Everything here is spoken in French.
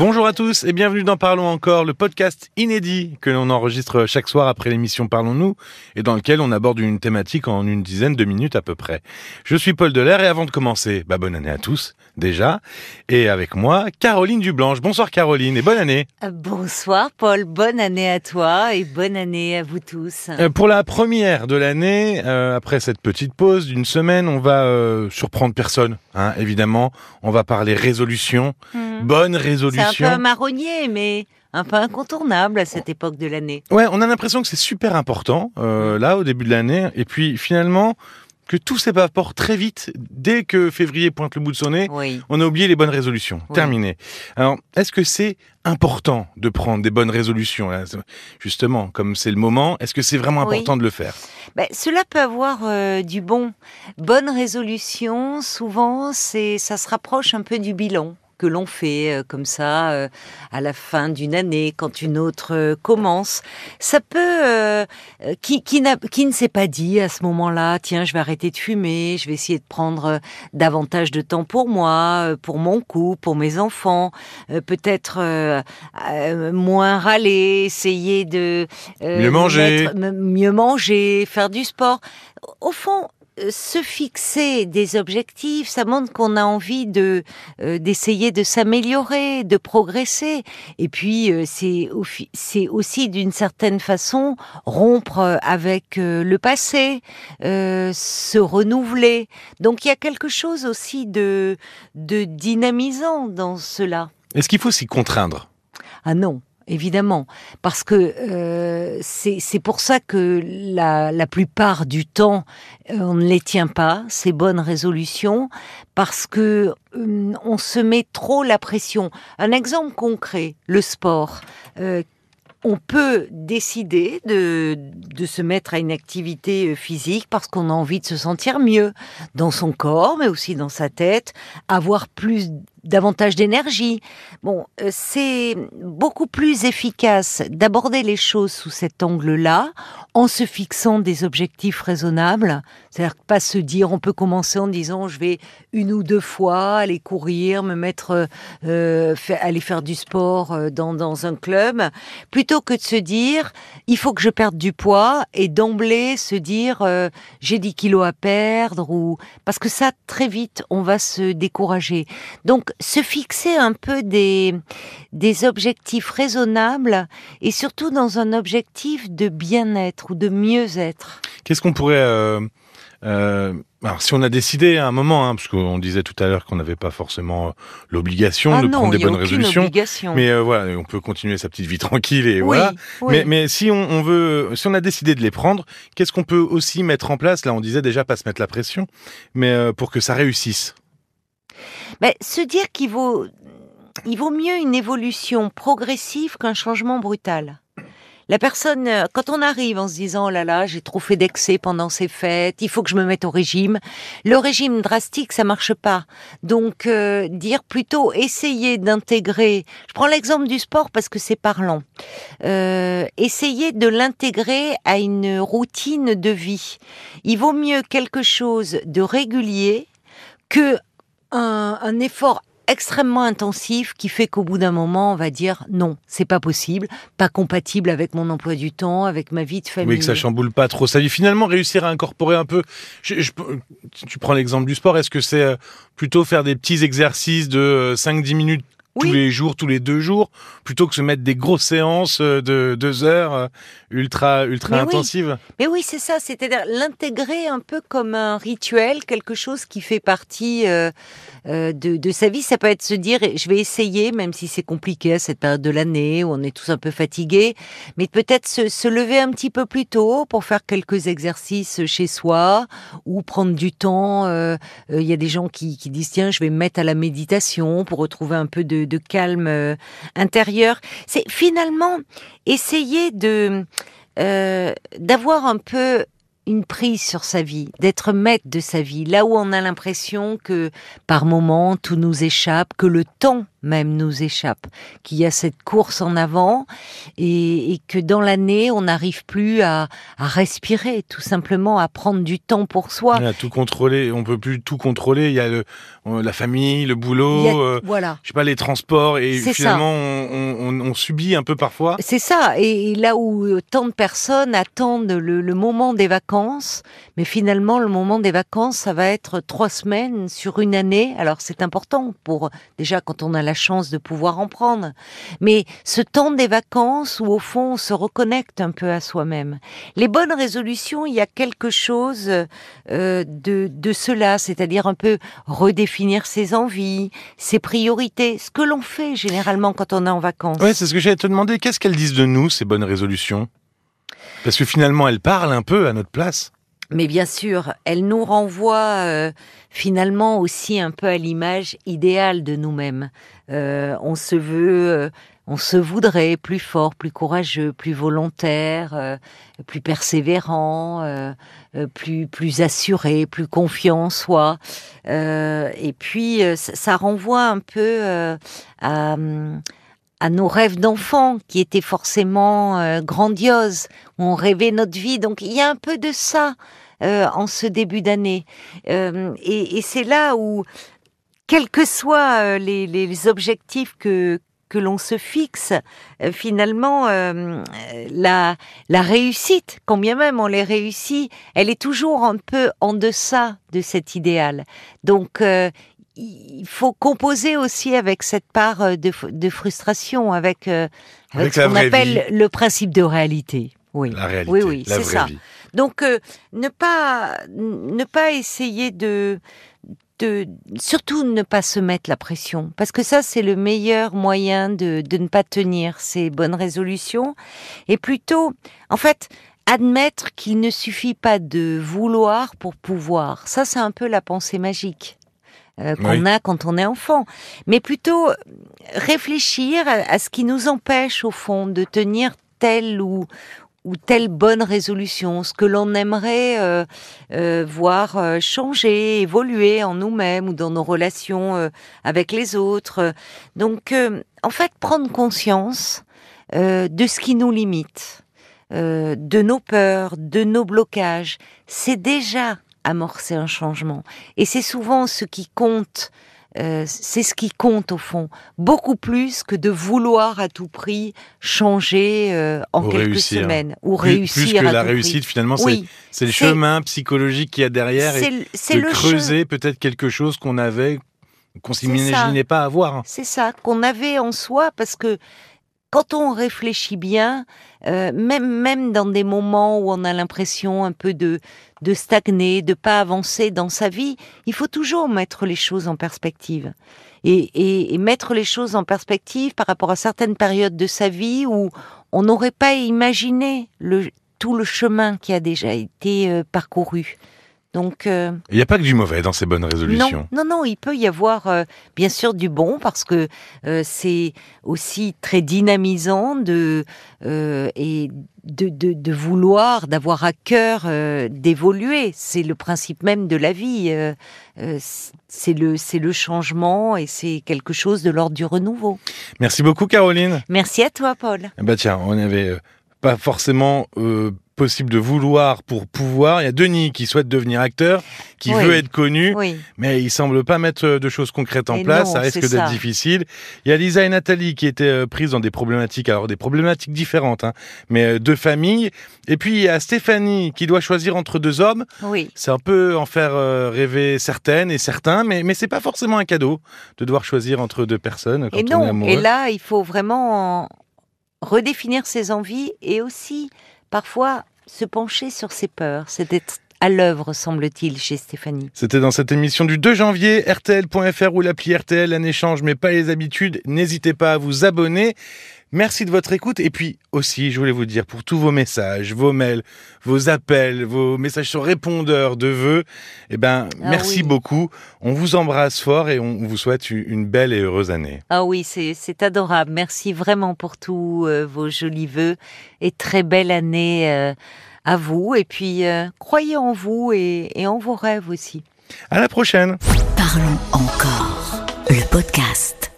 Bonjour à tous et bienvenue dans Parlons encore, le podcast inédit que l'on enregistre chaque soir après l'émission Parlons-nous et dans lequel on aborde une thématique en une dizaine de minutes à peu près. Je suis Paul Delair et avant de commencer, bah bonne année à tous déjà et avec moi Caroline Dublanche. Bonsoir Caroline et bonne année. Euh, Bonsoir Paul, bonne année à toi et bonne année à vous tous. Euh, pour la première de l'année, euh, après cette petite pause d'une semaine, on va euh, surprendre personne, hein, évidemment. On va parler résolution, Mhm. Bonne C'est résolution. un peu marronnier, mais un peu incontournable à cette époque de l'année. Ouais, on a l'impression que c'est super important euh, là au début de l'année, et puis finalement que tout s'évapore très vite dès que février pointe le bout de son nez. Oui. On a oublié les bonnes résolutions. Oui. Terminé. Alors, est-ce que c'est important de prendre des bonnes résolutions là Justement, comme c'est le moment, est-ce que c'est vraiment Oui. important de le faire? Ben, cela peut avoir euh, du bon. Bonne résolution, souvent, c'est ça se rapproche un peu du bilan que l'on fait euh, comme ça euh, à la fin d'une année quand une autre euh, commence. Ça peut qui qui, n'a- qui ne s'est pas dit à ce moment-là tiens je vais arrêter de fumer, je vais essayer de prendre davantage de temps pour moi, pour mon couple, pour mes enfants, peut-être moins râler, essayer de Mieux manger. mieux manger, faire du sport. Au fond, se fixer des objectifs, ça montre qu'on a envie de euh, d'essayer de s'améliorer, de progresser. Et puis euh, c'est c'est aussi d'une certaine façon rompre euh, avec euh, le passé, euh, se renouveler. Donc il y a quelque chose aussi de de dynamisant dans cela. Est-ce qu'il faut s'y contraindre? Ah non, évidemment, parce que euh, c'est pour ça que la, plupart du temps, euh, on ne les tient pas, ces bonnes résolutions, parce que euh, on se met trop la pression. Un exemple concret, le sport. On peut décider de, de se mettre à une activité physique parce qu'on a envie de se sentir mieux dans son corps, mais aussi dans sa tête, avoir plus davantage d'énergie. Bon, euh, c'est beaucoup plus efficace d'aborder les choses sous cet angle-là, en se fixant des objectifs raisonnables. C'est-à-dire pas se dire, on peut commencer en disant, je vais une ou deux fois aller courir, me mettre, euh, fa- aller faire du sport euh, dans, dans un club, plutôt que de se dire, il faut que je perde du poids et d'emblée se dire, euh, j'ai 10 kilos à perdre ou parce que ça très vite on va se décourager. Donc se fixer un peu des des objectifs raisonnables et surtout dans un objectif de bien-être ou de mieux-être. Qu'est-ce qu'on pourrait... euh, euh, alors, si on a décidé à un moment, hein, parce qu'on disait tout à l'heure qu'on n'avait pas forcément euh, l'obligation ah de non, prendre des bonnes résolutions, obligation. mais euh, voilà, on peut continuer sa petite vie tranquille et oui, voilà. oui. Mais, mais si on, on veut, si on a décidé de les prendre, qu'est-ce qu'on peut aussi mettre en place? Là, on disait déjà pas se mettre la pression, mais pour que ça réussisse. Ben, se dire qu'il vaut, il vaut mieux une évolution progressive qu'un changement brutal. La personne, euh, quand on arrive en se disant oh là là, j'ai trop fait d'excès pendant ces fêtes, il faut que je me mette au régime. Le régime drastique, ça marche pas. Donc, euh, dire plutôt essayer d'intégrer. Je prends l'exemple du sport parce que c'est parlant. Euh, essayer de l'intégrer à une routine de vie. Il vaut mieux quelque chose de régulier que un, un effort extrêmement intensif qui fait qu'au bout d'un moment, on va dire non, c'est pas possible, pas compatible avec mon emploi du temps, avec ma vie de famille. Oui, que ça chamboule pas trop vie. Finalement, réussir à incorporer un peu. Je, je- tu prends l'exemple du sport. Est-ce que c'est euh, plutôt faire des petits exercices de euh, 5-10 minutes tous les jours, tous les deux jours, plutôt que se mettre des grosses séances euh, de deux heures euh, ultra ultra Mais oui. intensives Mais oui, c'est ça, c'est-à-dire l'intégrer un peu comme un rituel, quelque chose qui fait partie euh, euh, de, de sa vie. Ça peut être se dire, je vais essayer, même si c'est compliqué à cette période de l'année où on est tous un peu fatigués, mais peut-être se, se lever un petit peu plus tôt pour faire quelques exercices chez soi ou prendre du temps. euh, Il y a des gens qui, qui disent, tiens, je vais me mettre à la méditation pour retrouver un peu de, de calme euh, intérieur. C'est finalement essayer de euh, d'avoir un peu une prise sur sa vie, d'être maître de sa vie, là où on a l'impression que par moment tout nous échappe, que le temps même nous échappe, qu'il y a cette course en avant et, et que dans l'année, on n'arrive plus à, à, respirer, tout simplement à prendre du temps pour soi. À tout contrôler, on peut plus tout contrôler. Il y a le, la famille, le boulot, a, euh, voilà. je sais pas, les transports et finalement on, on, on, subit un peu parfois. C'est ça. Et là où tant de personnes attendent le, le moment des vacances, mais finalement le moment des vacances, ça va être trois semaines sur une année. Alors c'est important pour déjà quand on a la chance de pouvoir en prendre. Mais ce temps des vacances où au fond on se reconnecte un peu à soi-même. Les bonnes résolutions, il y a quelque chose euh, de, de cela, c'est-à-dire un peu redéfinir ses envies, ses priorités, ce que l'on fait généralement quand on est en vacances. Ouais, c'est ce que j'allais te demander. Qu'est-ce qu'elles disent de nous, ces bonnes résolutions? Parce que finalement, elles parlent un peu à notre place. Mais bien sûr, elle nous renvoie euh, finalement aussi un peu à l'image idéale de nous-mêmes. Euh, on se veut, euh, on se voudrait plus fort, plus courageux, plus volontaire, euh, plus persévérant, euh, euh, plus plus assuré, plus confiant en soi. et puis ça, ça, renvoie un peu à à nos rêves d'enfant qui étaient forcément euh, grandioses, où on rêvait notre vie. Donc il y a un peu de ça euh, en ce début d'année. Euh, et, et c'est là où, quels que soient les, les objectifs que, que l'on se fixe, finalement, euh, la, la réussite, combien même on les réussit, elle est toujours un peu en deçà de cet idéal. Donc, euh, il faut composer aussi avec cette part euh, de, de frustration, avec, euh, avec, avec ce qu'on appelle vie. le principe de réalité. Oui, la réalité, oui, c'est ça. Vie. Donc, euh, ne pas ne pas essayer de de surtout ne pas se mettre la pression, parce que ça c'est le meilleur moyen de, de ne pas tenir ces bonnes résolutions, et plutôt, en fait, admettre qu'il ne suffit pas de vouloir pour pouvoir. Ça c'est un peu la pensée magique euh, qu'on Oui. a quand on est enfant, mais plutôt réfléchir à, à ce qui nous empêche au fond de tenir telle ou ou telle bonne résolution, ce que l'on aimerait euh, euh, voir euh, changer, évoluer en nous-mêmes ou dans nos relations euh, avec les autres. Donc, euh, en fait, prendre conscience euh, de ce qui nous limite, euh, de nos peurs, de nos blocages, c'est déjà amorcer un changement. Et c'est souvent ce qui compte. Euh, c'est ce qui compte au fond, beaucoup plus que de vouloir à tout prix changer euh, en Ou quelques réussir. semaines ou Plus, réussir plus que à la tout prix. réussite, finalement, c'est- Oui, c'est le chemin psychologique qu'il y a derrière et de le creuser peut-être quelque chose qu'on avait, qu'on s'imaginait pas avoir. C'est ça, qu'on avait en soi, parce que quand on réfléchit bien, euh, même, même dans des moments où on a l'impression un peu de, de stagner, de pas avancer dans sa vie, il faut toujours mettre les choses en perspective. Et, et, et mettre les choses en perspective par rapport à certaines périodes de sa vie où on n'aurait pas imaginé le, tout le chemin qui a déjà été euh, parcouru. Donc, euh, Il n'y a pas que du mauvais dans ces bonnes résolutions. non, non, non, il peut y avoir euh, bien sûr du bon parce que euh, c'est aussi très dynamisant de et de, de, de vouloir, d'avoir à cœur d'évoluer. C'est le principe même de la vie. c'est le c'est le changement et c'est quelque chose de l'ordre du renouveau. Merci beaucoup, Caroline. Merci à toi, Paul. Eh ben tiens, on n'avait pas forcément possible de vouloir pour pouvoir. Il y a Denis qui souhaite devenir acteur, qui Oui. veut être connu, Oui, mais il semble pas mettre euh, de choses concrètes en Et place. non, ça risque d'être difficile. Il y a Lisa et Nathalie qui étaient euh, prises dans des problématiques, alors des problématiques différentes, hein, mais euh, de famille. Et puis il y a Stéphanie qui doit choisir entre deux hommes. oui. C'est un peu en faire rêver certaines et certains, mais, mais c'est pas forcément un cadeau de devoir choisir entre deux personnes quand Et on est non, amoureux. et là, il faut vraiment redéfinir ses envies et aussi parfois se pencher sur ses peurs. D'être à l'œuvre, semble-t-il, chez Stéphanie. C'était dans cette émission du 2 janvier, RTL.fr ou l'appli RTL, un échange mais pas les habitudes. N'hésitez pas à vous abonner. Merci de votre écoute. Et puis aussi, je voulais vous dire, pour tous vos messages, vos mails, vos appels, vos messages sur répondeur de vœux, eh ben, Ah merci oui. beaucoup. On vous embrasse fort et on vous souhaite une- belle et heureuse année. Ah oui, c'est c'est adorable. Merci vraiment pour tous euh, vos jolis vœux et très belle année euh, à vous. Et puis, euh, croyez en vous et, et en vos rêves aussi. À la prochaine! Parlons encore. Le podcast.